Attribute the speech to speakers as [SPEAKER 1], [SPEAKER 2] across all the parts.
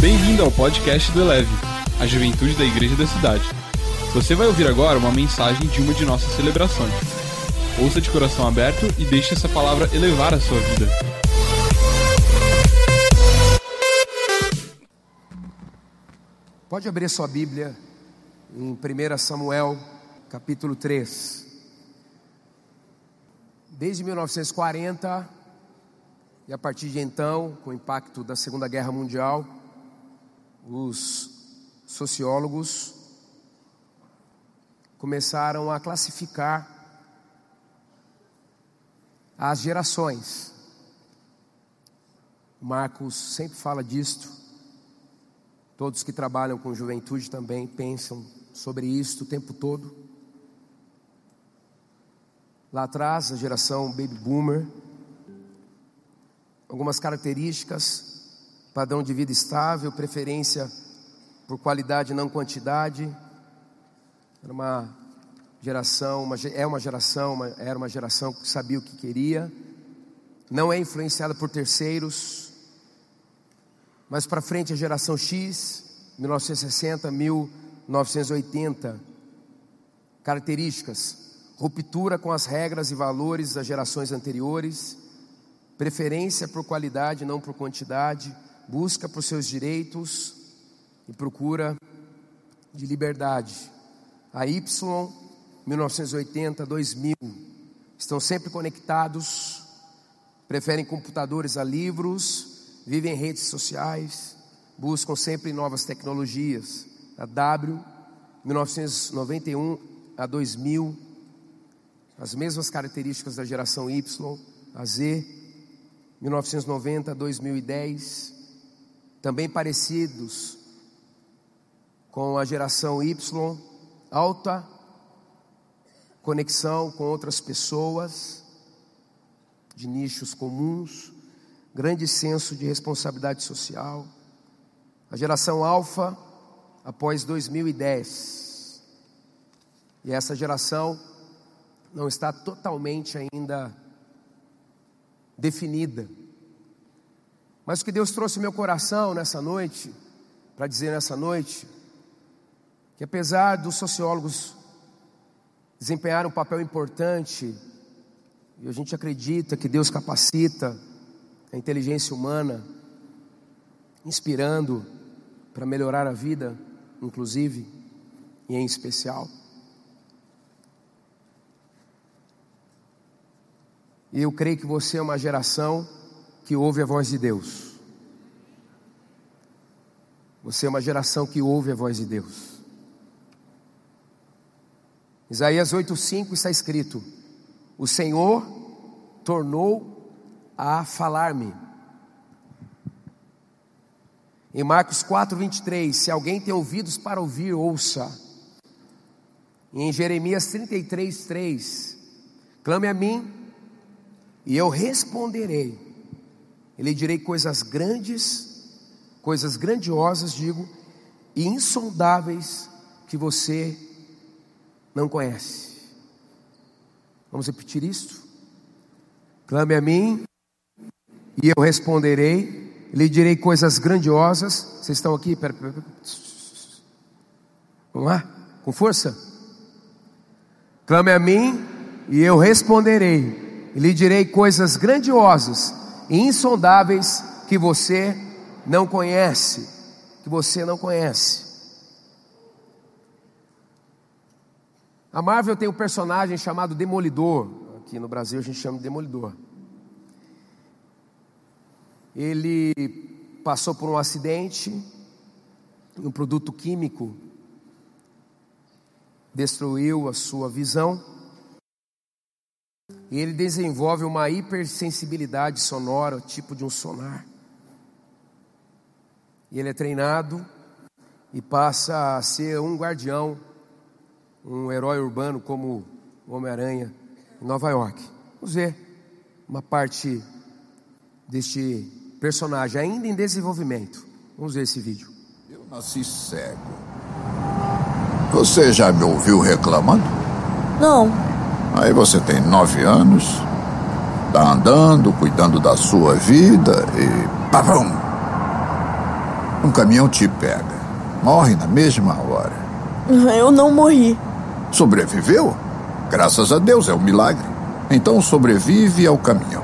[SPEAKER 1] Bem-vindo ao podcast do Eleve, a juventude da igreja da cidade. Você vai ouvir agora uma mensagem de uma de nossas celebrações. Ouça de coração aberto e deixe essa palavra elevar a sua vida.
[SPEAKER 2] Pode abrir sua Bíblia em 1 Samuel, capítulo 3. Desde 1940, e a partir de então, com o impacto da Segunda Guerra Mundial, os sociólogos começaram a classificar as gerações. Marcos sempre fala disto. Todos que trabalham com juventude também pensam sobre isso o tempo todo. Lá atrás, a geração baby boomer, algumas características, padrão de vida estável, preferência por qualidade não quantidade. Era uma geração, uma, é uma geração, uma, era uma geração que sabia o que queria, não é influenciada por terceiros. Mais para frente a geração X, 1960, 1980. Características: ruptura com as regras e valores das gerações anteriores, preferência por qualidade, não por quantidade, busca por seus direitos e procura de liberdade. A Y, 1980, 2000, estão sempre conectados, preferem computadores a livros, vivem em redes sociais, buscam sempre novas tecnologias. A W, 1991 a 2000, as mesmas características da geração Y, a Z, 1990 a 2010, também parecidos com a geração Y, alta conexão com outras pessoas, de nichos comuns, grande senso de responsabilidade social. A geração Alfa, após 2010. E essa geração não está totalmente ainda definida. Mas o que Deus trouxe meu coração nessa noite, para dizer nessa noite, que apesar dos sociólogos desempenharem um papel importante, e a gente acredita que Deus capacita a inteligência humana, inspirando para melhorar a vida, inclusive e em especial. E eu creio que você é uma geração que ouve a voz de Deus. Você é uma geração que ouve a voz de Deus. Isaías 8,5 está escrito: O Senhor tornou a falar-me. Em Marcos 4,23, se alguém tem ouvidos para ouvir, ouça. E em Jeremias 33,3, clame a mim e eu responderei. Ele direi coisas grandes, coisas grandiosas, digo, e insondáveis que você não conhece. Vamos repetir isto? Clame a mim e eu responderei. Lhe direi coisas grandiosas. Vocês estão aqui? Pera, pera, pera. Vamos lá? Com força? Clame a mim e eu responderei e lhe direi coisas grandiosas insondáveis que você não conhece, que você não conhece. A Marvel tem um personagem chamado Demolidor, aqui no Brasil a gente chama de Demolidor. Ele passou por um acidente, um produto químico destruiu a sua visão e ele desenvolve uma hipersensibilidade sonora, tipo de um sonar. E ele é treinado e passa a ser um guardião, um herói urbano como o Homem-Aranha em Nova York. Vamos ver uma parte deste personagem ainda em desenvolvimento. Vamos ver esse vídeo.
[SPEAKER 3] Eu nasci cego. Você já me ouviu reclamando?
[SPEAKER 4] Não.
[SPEAKER 3] Aí você tem nove anos, tá andando, cuidando da sua vida e. Pavão! Um caminhão te pega. Morre na mesma hora.
[SPEAKER 4] Eu não morri.
[SPEAKER 3] Sobreviveu? Graças a Deus, é um milagre. Então sobrevive ao caminhão.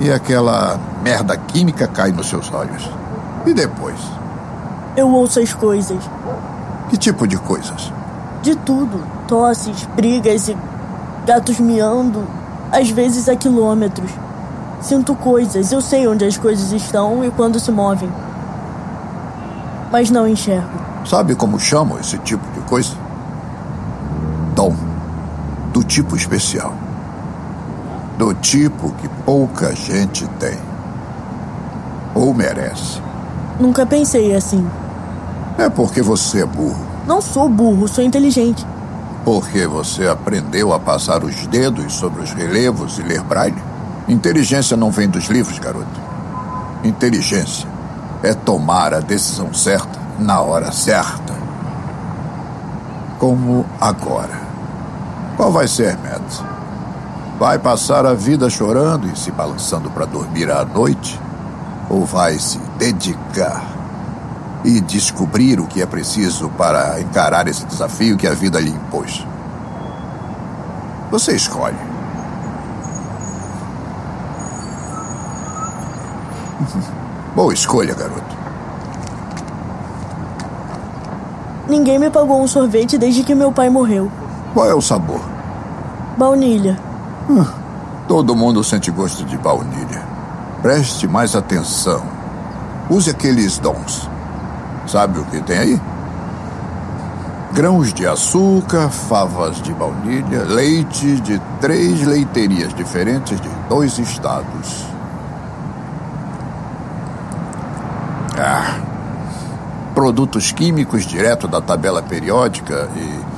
[SPEAKER 3] E aquela merda química cai nos seus olhos. E depois?
[SPEAKER 4] Eu ouço as coisas.
[SPEAKER 3] Que tipo de coisas?
[SPEAKER 4] De tudo. Tosses, brigas e gatos miando, às vezes a quilômetros. Sinto coisas, eu sei onde as coisas estão e quando se movem. Mas não enxergo.
[SPEAKER 3] Sabe como chamam esse tipo de coisa? Dom. Do tipo especial. Do tipo que pouca gente tem. Ou merece.
[SPEAKER 4] Nunca pensei assim.
[SPEAKER 3] É porque você é burro.
[SPEAKER 4] Não sou burro, sou inteligente.
[SPEAKER 3] Porque você aprendeu a passar os dedos sobre os relevos e ler braille? Inteligência não vem dos livros, garoto. Inteligência é tomar a decisão certa na hora certa. Como agora. Qual vai ser, Matt? Vai passar a vida chorando e se balançando para dormir à noite? Ou vai se dedicar e descobrir o que é preciso para encarar esse desafio que a vida lhe impôs. Você escolhe. Boa escolha, garoto.
[SPEAKER 4] Ninguém me pagou um sorvete desde que meu pai morreu.
[SPEAKER 3] Qual é o sabor?
[SPEAKER 4] Baunilha.
[SPEAKER 3] Hum, todo mundo sente gosto de baunilha. Preste mais atenção. Use aqueles dons. Sabe o que tem aí? Grãos de açúcar, favas de baunilha, leite de três leiterias diferentes de dois estados. Ah, produtos químicos direto da tabela periódica e.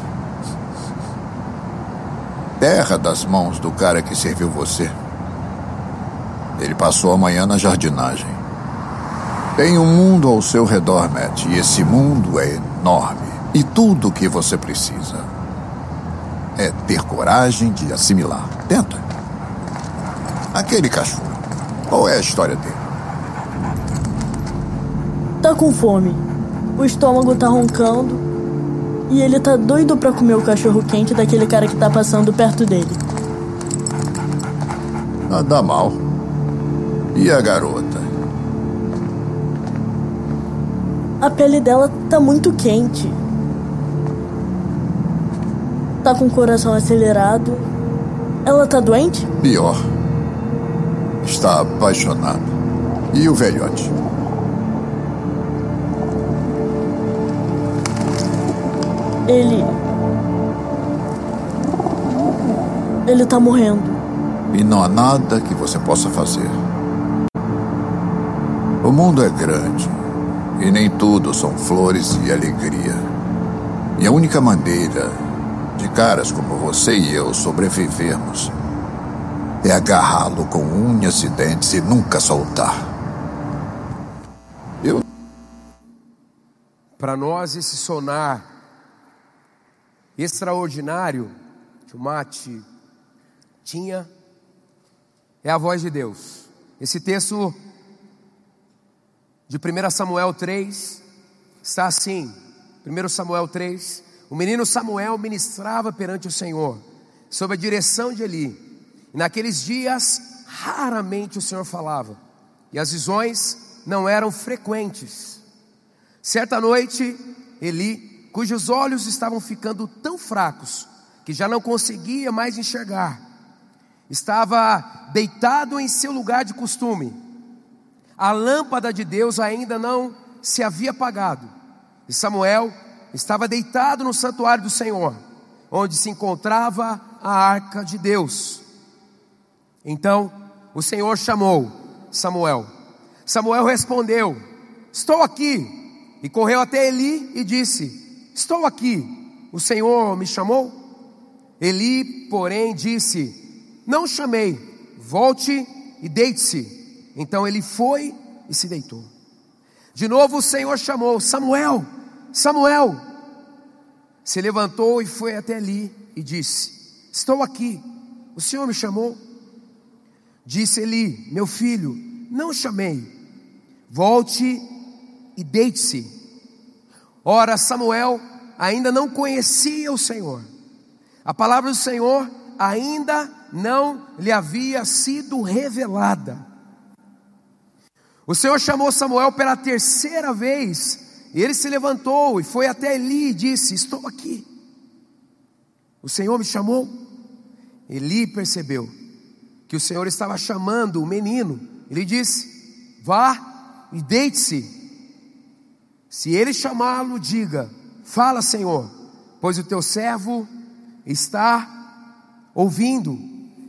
[SPEAKER 3] Terra das mãos do cara que serviu você. Ele passou a manhã na jardinagem. Tem um mundo ao seu redor, Matt, e esse mundo é enorme. E tudo o que você precisa é ter coragem de assimilar. Tenta. Aquele cachorro. Qual é a história dele?
[SPEAKER 4] Tá com fome. O estômago tá roncando. E ele tá doido pra comer o cachorro quente daquele cara que tá passando perto dele.
[SPEAKER 3] Nada mal. E a garota?
[SPEAKER 4] A pele dela tá muito quente. Tá com o coração acelerado. Ela tá doente?
[SPEAKER 3] Pior. Está apaixonada. E o velhote?
[SPEAKER 4] Ele. Ele tá morrendo.
[SPEAKER 3] E não há nada que você possa fazer. O mundo é grande. E nem tudo são flores e alegria. E a única maneira de caras como você e eu sobrevivermos é agarrá-lo com unhas e dentes e nunca soltar. Eu.
[SPEAKER 2] Para nós, esse sonar extraordinário que o Mate tinha é a voz de Deus. Esse texto de 1 Samuel 3 está assim: 1 Samuel 3, o menino Samuel ministrava perante o Senhor, sob a direção de Eli. E naqueles dias, raramente o Senhor falava, e as visões não eram frequentes. Certa noite, Eli, cujos olhos estavam ficando tão fracos que já não conseguia mais enxergar, estava deitado em seu lugar de costume. A lâmpada de Deus ainda não se havia apagado. E Samuel estava deitado no santuário do Senhor, onde se encontrava a arca de Deus. Então o Senhor chamou Samuel. Samuel respondeu: Estou aqui. E correu até Eli e disse: Estou aqui. O Senhor me chamou? Eli, porém, disse: Não chamei. Volte e deite-se. Então ele foi e se deitou. De novo o Senhor chamou: Samuel, Samuel. Se levantou e foi até ali e disse: Estou aqui. O Senhor me chamou? Disse Eli: Meu filho, não chamei. Volte e deite-se. Ora, Samuel ainda não conhecia o Senhor. A palavra do Senhor ainda não lhe havia sido revelada. O Senhor chamou Samuel pela terceira vez, e ele se levantou e foi até Eli e disse: Estou aqui. O Senhor me chamou. Eli percebeu que o Senhor estava chamando o menino. Ele disse: Vá e deite-se. Se ele chamá-lo, diga: Fala, Senhor, pois o teu servo está ouvindo.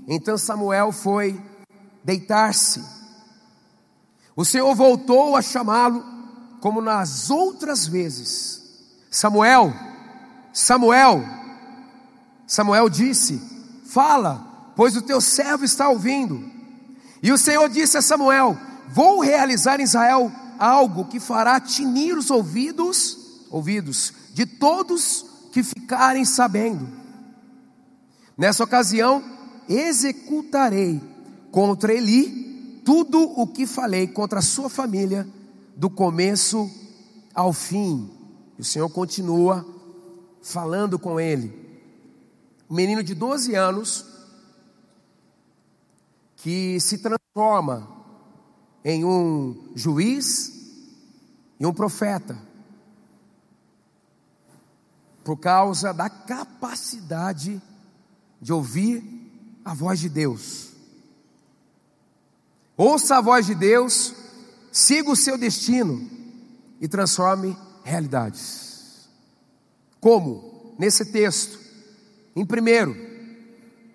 [SPEAKER 2] Então Samuel foi deitar-se. O Senhor voltou a chamá-lo, como nas outras vezes: Samuel, Samuel. Samuel disse: Fala, pois o teu servo está ouvindo. E o Senhor disse a Samuel: Vou realizar em Israel algo que fará tinir os ouvidos, ouvidos de todos que ficarem sabendo. Nessa ocasião, executarei contra Eli tudo o que falei contra a sua família, do começo ao fim. E o Senhor continua falando com ele. Um menino de 12 anos que se transforma em um juiz e um profeta, por causa da capacidade de ouvir a voz de Deus. Ouça a voz de Deus, siga o seu destino e transforme realidades. Como? Nesse texto. Em primeiro,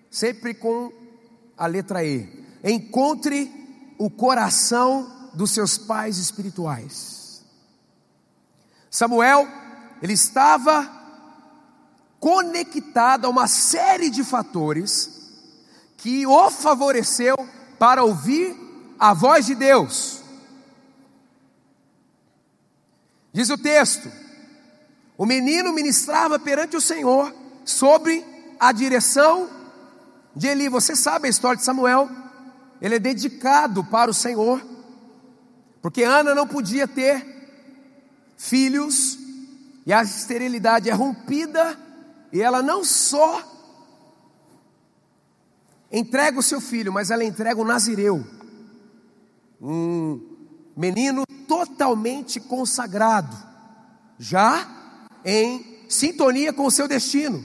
[SPEAKER 2] sempre com a letra E. Encontre o coração dos seus pais espirituais. Samuel, ele estava conectado a uma série de fatores que o favoreceu para ouvir a voz de Deus. Diz o texto: o menino ministrava perante o Senhor sobre a direção de Eli. Você sabe a história de Samuel? ele é dedicado para o Senhor, porque Ana não podia ter filhos, e a esterilidade é rompida, e ela não só entrega o seu filho, mas ela entrega o Nazireu, um menino totalmente consagrado, já em sintonia com o seu destino.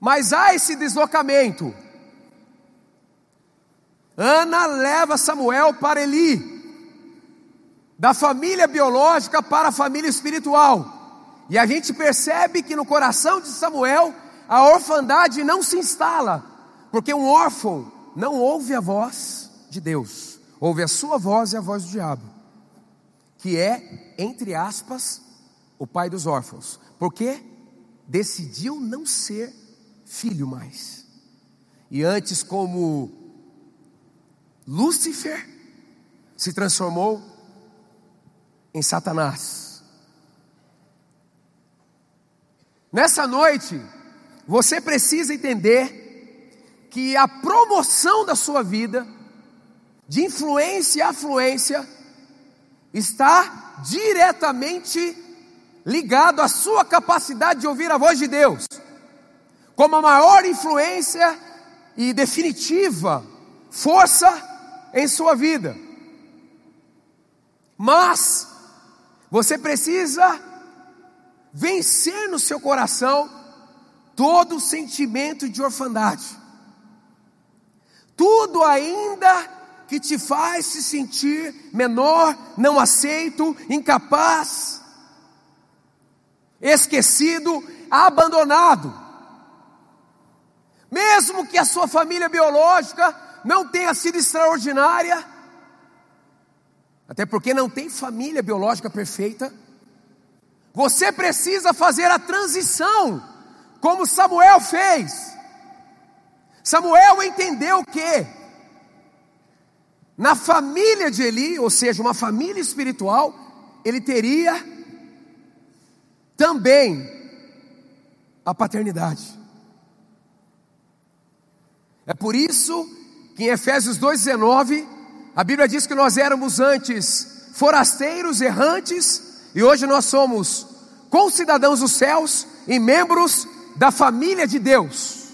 [SPEAKER 2] Mas há esse deslocamento Ana leva Samuel para Eli, da família biológica para a família espiritual. E a gente percebe que no coração de Samuel a orfandade não se instala, porque um órfão não ouve a voz de Deus, ouve a sua voz e a voz do diabo, que é, entre aspas, o pai dos órfãos, porque decidiu não ser filho mais. E antes, como Lúcifer se transformou em Satanás. Nessa noite, você precisa entender que a promoção da sua vida, de influência e afluência, está diretamente ligado à sua capacidade de ouvir a voz de Deus, como a maior influência e definitiva força em sua vida. Mas você precisa vencer no seu coração todo o sentimento de orfandade. Tudo ainda que te faz se sentir menor, não aceito, incapaz, esquecido, abandonado. Mesmo que a sua família biológica não tenha sido extraordinária, até porque não tem família biológica perfeita, você precisa fazer a transição, como Samuel fez. Samuel entendeu que, na família de Eli, ou seja, uma família espiritual, ele teria também a paternidade. É por isso que em Efésios 2,19, a Bíblia diz que nós éramos antes forasteiros, errantes, e hoje nós somos concidadãos dos céus e membros da família de Deus.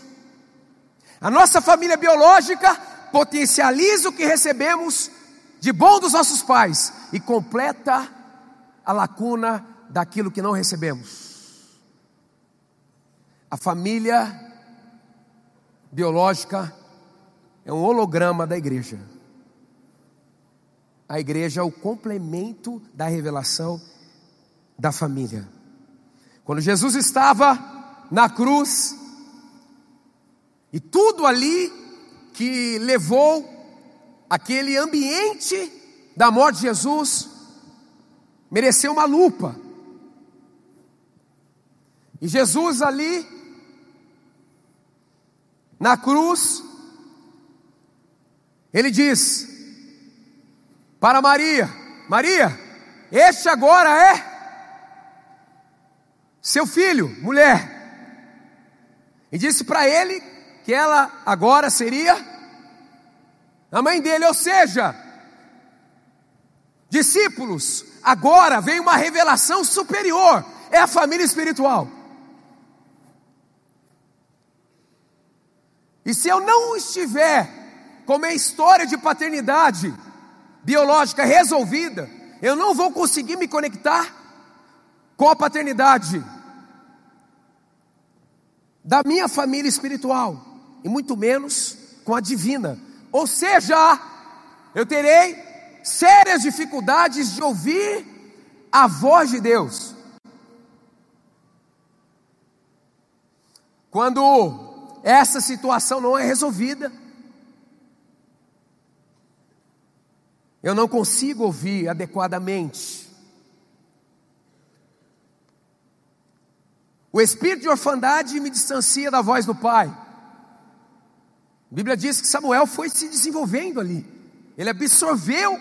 [SPEAKER 2] A nossa família biológica potencializa o que recebemos de bom dos nossos pais e completa a lacuna daquilo que não recebemos. A família biológica é um holograma da igreja. A igreja é o complemento da revelação da família. Quando Jesus estava na cruz, e tudo ali que levou aquele ambiente da morte de Jesus mereceu uma lupa. E Jesus ali na cruz, ele diz para Maria: Maria, este agora é seu filho, mulher. E disse para ele que ela agora seria a mãe dele, ou seja, discípulos, agora vem uma revelação superior, é a família espiritual. E se eu não estiver com a história de paternidade biológica resolvida, eu não vou conseguir me conectar com a paternidade da minha família espiritual, e muito menos com a divina. Ou seja, eu terei sérias dificuldades de ouvir a voz de Deus. Quando essa situação não é resolvida. Eu não consigo ouvir adequadamente. O espírito de orfandade me distancia da voz do Pai. A Bíblia diz que Samuel foi se desenvolvendo ali. Ele absorveu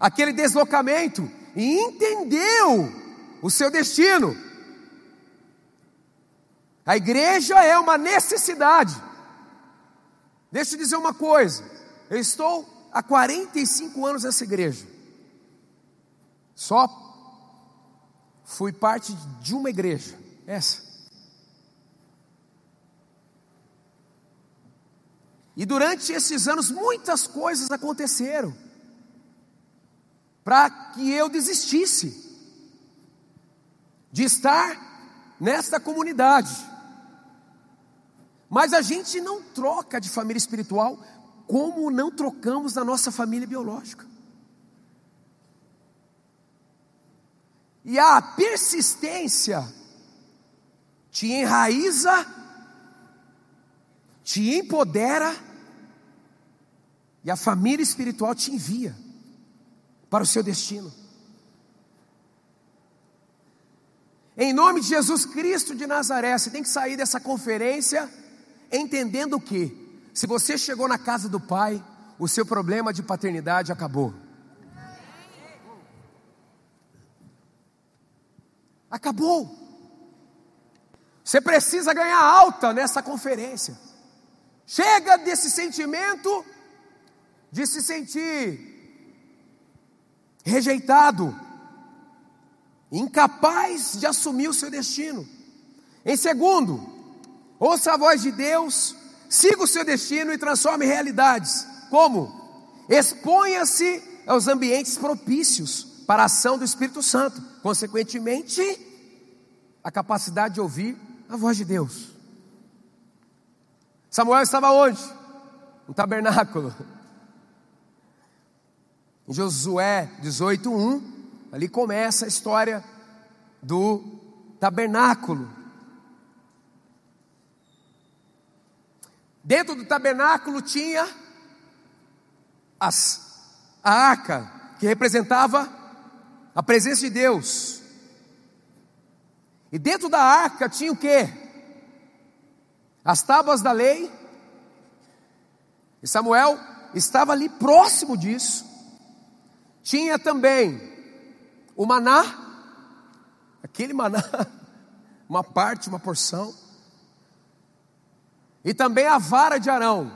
[SPEAKER 2] aquele deslocamento e entendeu o seu destino. A igreja é uma necessidade. Deixa eu dizer uma coisa. Eu estou há 45 anos nessa igreja. Só fui parte de uma igreja, essa. E durante esses anos muitas coisas aconteceram para que eu desistisse de estar nesta comunidade. Mas a gente não troca de família espiritual como não trocamos da nossa família biológica. E a persistência te enraiza, te empodera, e a família espiritual te envia para o seu destino. Em nome de Jesus Cristo de Nazaré, você tem que sair dessa conferência entendendo que, se você chegou na casa do pai, o seu problema de paternidade acabou. Acabou. Você precisa ganhar alta nessa conferência. Chega desse sentimento de se sentir rejeitado, incapaz de assumir o seu destino. Em segundo, Ouça a voz de Deus, siga o seu destino e transforme realidades. Como? Exponha-se aos ambientes propícios para a ação do Espírito Santo. Consequentemente, a capacidade de ouvir a voz de Deus. Samuel estava onde? No tabernáculo. Em Josué 18:1, ali começa a história do tabernáculo. Dentro do tabernáculo tinha as, a arca, que representava a presença de Deus. E dentro da arca tinha o que? As tábuas da lei. E Samuel estava ali próximo disso. Tinha também o maná, aquele maná, uma parte, uma porção e também a vara de Arão.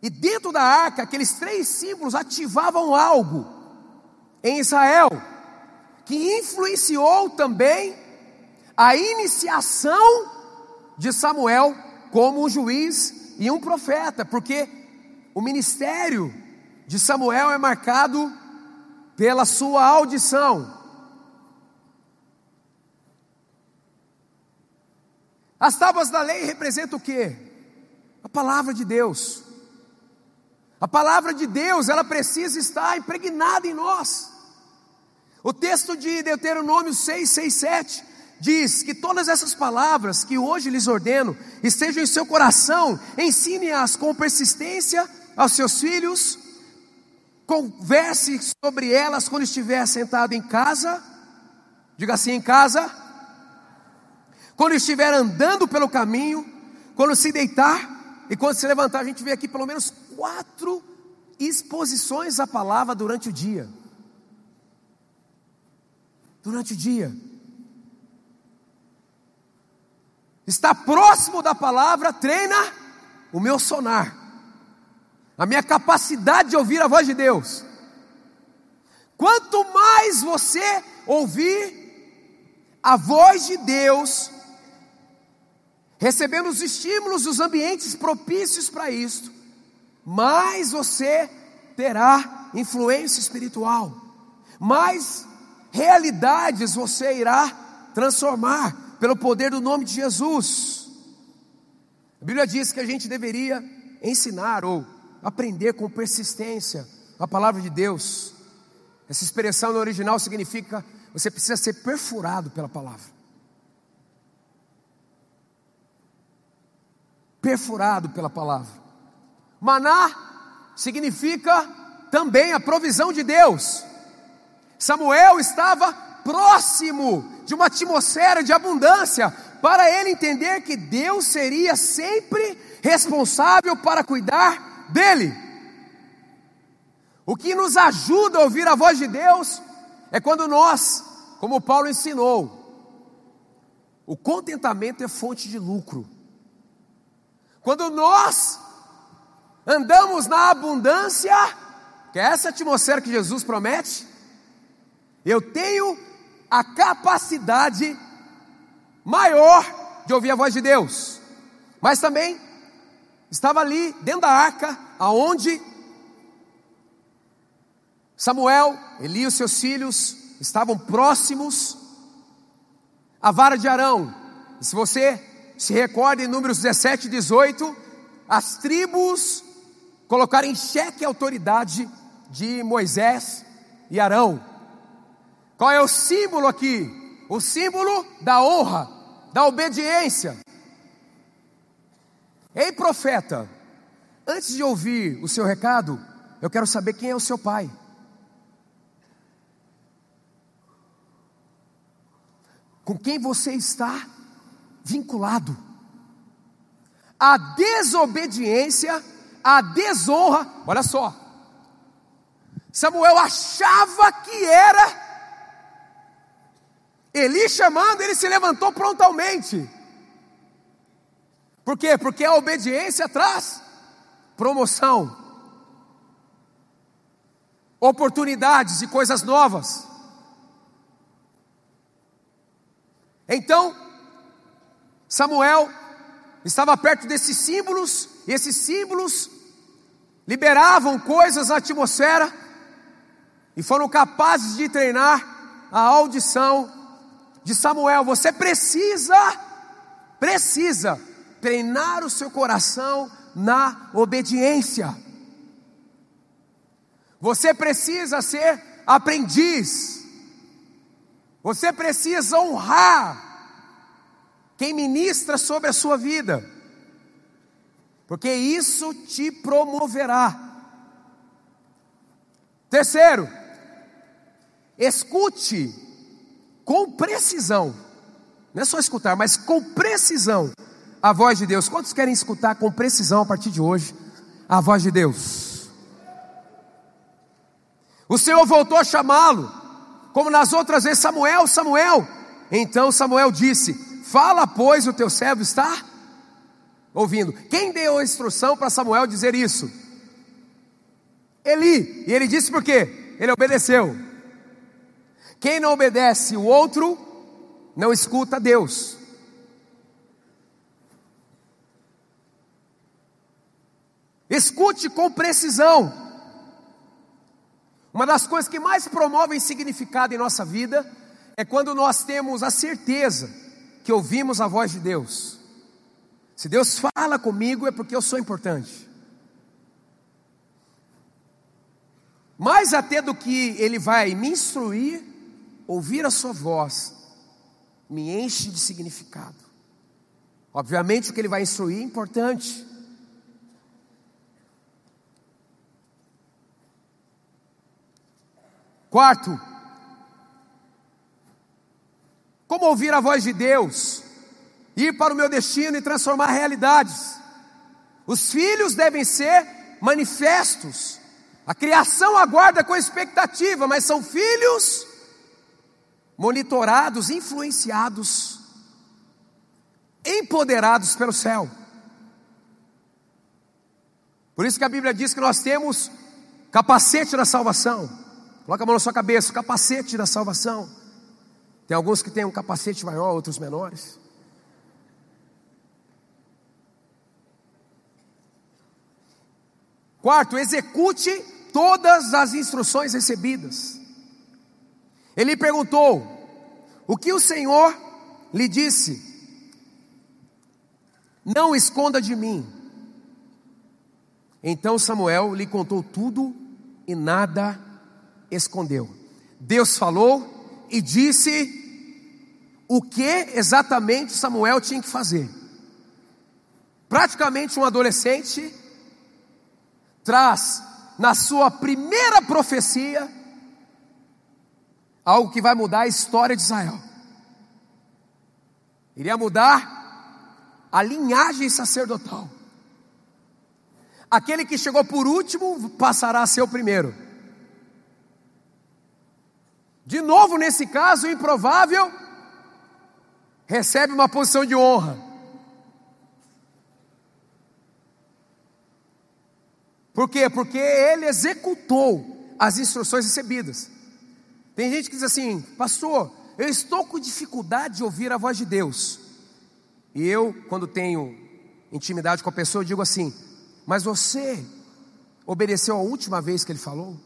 [SPEAKER 2] E dentro da arca, aqueles três símbolos ativavam algo em Israel, que influenciou também a iniciação de Samuel como um juiz e um profeta, porque o ministério de Samuel é marcado pela sua audição. As tábuas da lei representam o que? A palavra de Deus. A palavra de Deus, ela precisa estar impregnada em nós. O texto de Deuteronômio 6, 6, 7 diz que todas essas palavras que hoje lhes ordeno estejam em seu coração, ensine-as com persistência aos seus filhos, converse sobre elas quando estiver sentado em casa, diga assim: em casa, quando estiver andando pelo caminho, quando se deitar e quando se levantar. A gente vê aqui pelo menos quatro exposições à palavra durante o dia. Durante o dia. Está próximo da palavra, treina o meu sonar. A minha capacidade de ouvir a voz de Deus. Quanto mais você ouvir a voz de Deus, recebendo os estímulos, os ambientes propícios para isso, mais você terá influência espiritual, mais realidades você irá transformar pelo poder do nome de Jesus. A Bíblia diz que a gente deveria ensinar ou aprender com persistência a palavra de Deus. Essa expressão no original significa você precisa ser perfurado pela palavra. Perfurado pela palavra. Maná significa também a provisão de Deus. Samuel estava próximo de uma atmosfera de abundância para ele entender que Deus seria sempre responsável para cuidar dele. O que nos ajuda a ouvir a voz de Deus é quando nós, como Paulo ensinou, o contentamento é fonte de lucro. Quando nós andamos na abundância, que é essa atmosfera que Jesus promete, eu tenho a capacidade maior de ouvir a voz de Deus, mas também estava ali dentro da arca, aonde Samuel, Eli e os seus filhos estavam próximos à vara de Arão. E se você se recorda em Números 17 e 18, as tribos colocaram em xeque a autoridade de Moisés e Arão. Qual é o símbolo aqui? O símbolo da honra, da obediência. Ei, profeta, antes de ouvir o seu recado, eu quero saber quem é o seu pai. Com quem você está vinculado. A desobediência, a desonra, olha só. Samuel achava que era Eli chamando, ele se levantou prontamente. Por quê? Porque a obediência traz promoção, oportunidades e coisas novas. Então, Samuel estava perto desses símbolos, e esses símbolos liberavam coisas na atmosfera e foram capazes de treinar a audição de Samuel. Você precisa, precisa treinar o seu coração na obediência. Você precisa ser aprendiz. Você precisa honrar quem ministra sobre a sua vida, porque isso te promoverá. Terceiro, escute com precisão, não é só escutar, mas com precisão a voz de Deus. Quantos querem escutar com precisão a partir de hoje a voz de Deus? O Senhor voltou a chamá-lo, como nas outras vezes, Samuel, Samuel. Então Samuel disse: Fala, pois, o teu servo está ouvindo. Quem deu a instrução para Samuel dizer isso? Eli. E ele disse por quê? Ele obedeceu. Quem não obedece o outro, não escuta Deus. Escute com precisão. Uma das coisas que mais promovem significado em nossa vida é quando nós temos a certeza que ouvimos a voz de Deus. Se Deus fala comigo é porque eu sou importante. Mais até do que Ele vai me instruir, ouvir a Sua voz me enche de significado. Obviamente, o que Ele vai instruir é importante. Quarto, como ouvir a voz de Deus, ir para o meu destino e transformar realidades. Os filhos devem ser manifestos. A criação aguarda com expectativa, mas são filhos monitorados, influenciados, empoderados pelo céu. Por isso que a Bíblia diz que nós temos capacete da salvação. Coloca a mão na sua cabeça, capacete da salvação. Tem alguns que têm um capacete maior, outros menores. Quarto, execute todas as instruções recebidas. Ele perguntou: O que o Senhor lhe disse? Não esconda de mim. Então Samuel lhe contou tudo e nada escondeu. Deus falou e disse o que exatamente Samuel tinha que fazer. Praticamente um adolescente traz na sua primeira profecia algo que vai mudar a história de Israel. Iria mudar a linhagem sacerdotal. Aquele que chegou por último passará a ser o primeiro. De novo, nesse caso, improvável, recebe uma posição de honra. Por quê? Porque ele executou as instruções recebidas. Tem gente que diz assim, pastor, eu estou com dificuldade de ouvir a voz de Deus. E eu, quando tenho intimidade com a pessoa, eu digo assim: Mas você obedeceu a última vez que ele falou?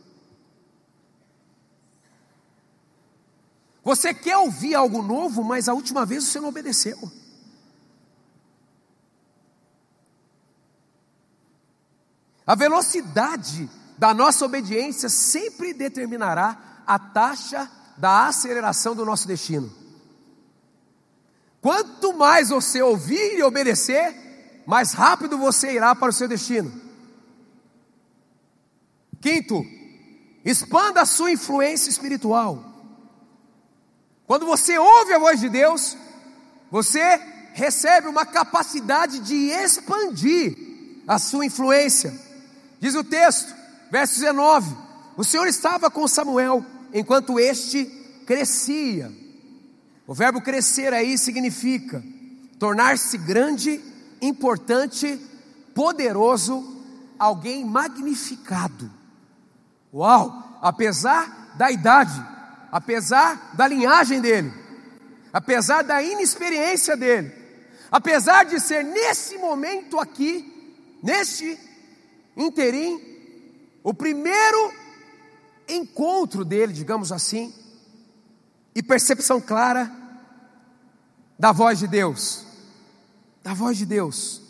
[SPEAKER 2] Você quer ouvir algo novo, mas a última vez você não obedeceu. A velocidade da nossa obediência sempre determinará a taxa da aceleração do nosso destino. Quanto mais você ouvir e obedecer, mais rápido você irá para o seu destino. Quinto, expanda a sua influência espiritual. Quando você ouve a voz de Deus, você recebe uma capacidade de expandir a sua influência. Diz o texto, verso 19: O Senhor estava com Samuel enquanto este crescia. O verbo crescer aí significa tornar-se grande, importante, poderoso, alguém magnificado. Uau! Apesar da idade, apesar da linhagem dele, apesar da inexperiência dele, apesar de ser nesse momento aqui, neste interim, o primeiro encontro dele, digamos assim, e percepção clara da voz de Deus, da voz de Deus.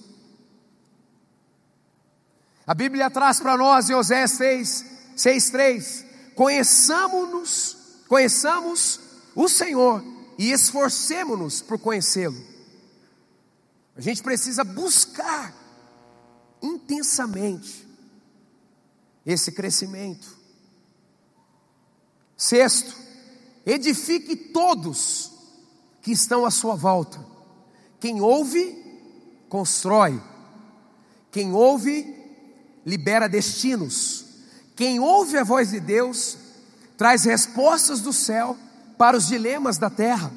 [SPEAKER 2] A Bíblia traz para nós em Oséias 6, 6, 3, conheçamos-nos Conheçamos o Senhor e esforcemos-nos por conhecê-lo. A gente precisa buscar intensamente esse crescimento. Sexto, edifique todos que estão à sua volta. Quem ouve, constrói. Quem ouve, libera destinos. Quem ouve a voz de Deus, traz respostas do céu para os dilemas da terra.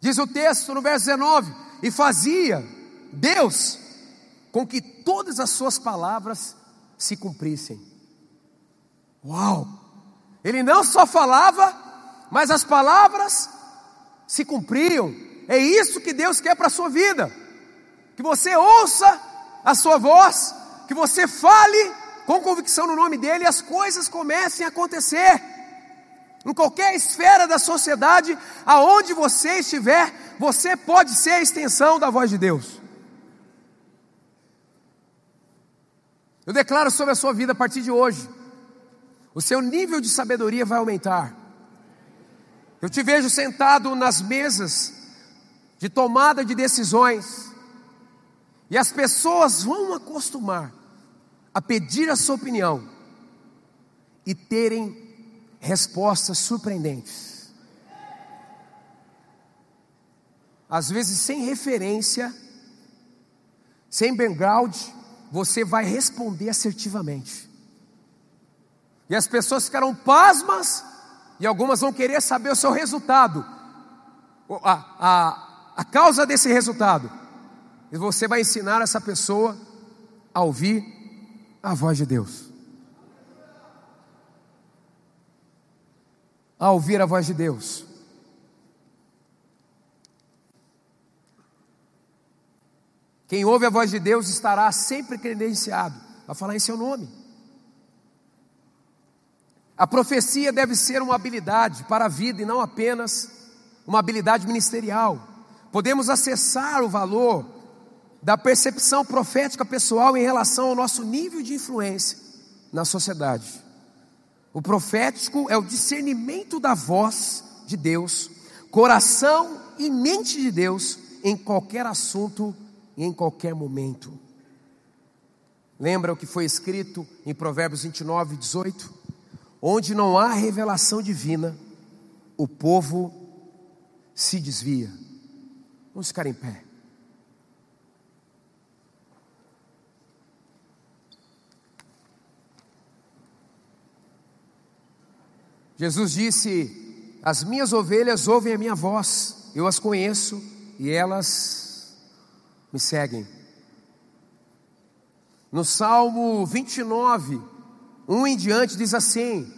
[SPEAKER 2] Diz o texto no verso 19: E fazia Deus com que todas as suas palavras se cumprissem. Uau! Ele não só falava, mas as palavras se cumpriam. É isso que Deus quer para a sua vida. Que você ouça a sua voz, que você fale com convicção no nome dele e as coisas comecem a acontecer. Em qualquer esfera da sociedade, aonde você estiver, você pode ser a extensão da voz de Deus. Eu declaro sobre a sua vida a partir de hoje, o seu nível de sabedoria vai aumentar. Eu te vejo sentado nas mesas de tomada de decisões, e as pessoas vão acostumar a pedir a sua opinião e terem respostas surpreendentes. Às vezes, sem referência, sem background, você vai responder assertivamente. E as pessoas ficarão pasmas, e algumas vão querer saber o seu resultado, a, a, a causa desse resultado. E você vai ensinar essa pessoa a ouvir a voz de Deus. A ouvir a voz de Deus. Quem ouve a voz de Deus estará sempre credenciado a falar em seu nome. A profecia deve ser uma habilidade para a vida e não apenas uma habilidade ministerial. Podemos acessar o valor da percepção profética pessoal em relação ao nosso nível de influência na sociedade. O profético é o discernimento da voz de Deus, coração e mente de Deus em qualquer assunto e em qualquer momento. Lembra o que foi escrito em Provérbios 29, 18? Onde não há revelação divina, o povo se desvia. Vamos ficar em pé. Jesus disse: As minhas ovelhas ouvem a minha voz, eu as conheço e elas me seguem. No Salmo 29, 1 em diante, diz assim: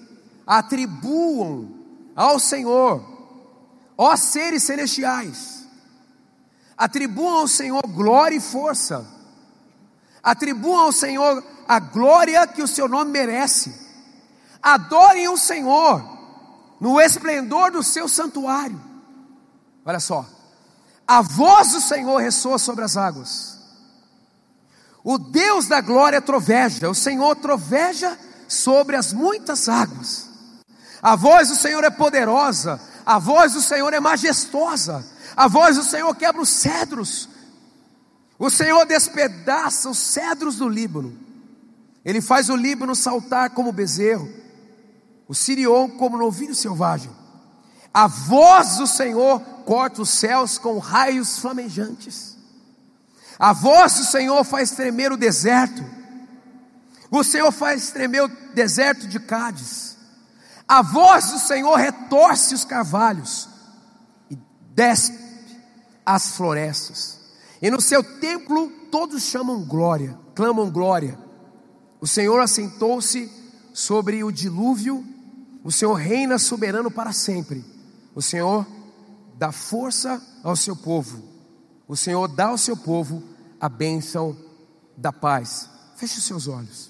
[SPEAKER 2] Atribuam ao Senhor, ó seres celestiais, atribuam ao Senhor glória e força, atribuam ao Senhor a glória que o seu nome merece Adorem o Senhor no esplendor do seu santuário. Olha só, a voz do Senhor ressoa sobre as águas. O Deus da glória troveja, o Senhor troveja sobre as muitas águas. A voz do Senhor é poderosa, a voz do Senhor é majestosa, a voz do Senhor quebra os cedros. O Senhor despedaça os cedros do Líbano. Ele faz o Líbano saltar como bezerro o Sirion como novilho selvagem. A voz do Senhor corta os céus com raios flamejantes. A voz do Senhor faz tremer o deserto. O Senhor faz tremer o deserto de Cádiz. A voz do Senhor retorce os carvalhos e despe as florestas. E no seu templo todos chamam glória, clamam glória. O Senhor assentou-se sobre o dilúvio o Senhor reina soberano para sempre. O Senhor dá força ao seu povo. O Senhor dá ao seu povo a bênção da paz. Feche os seus olhos.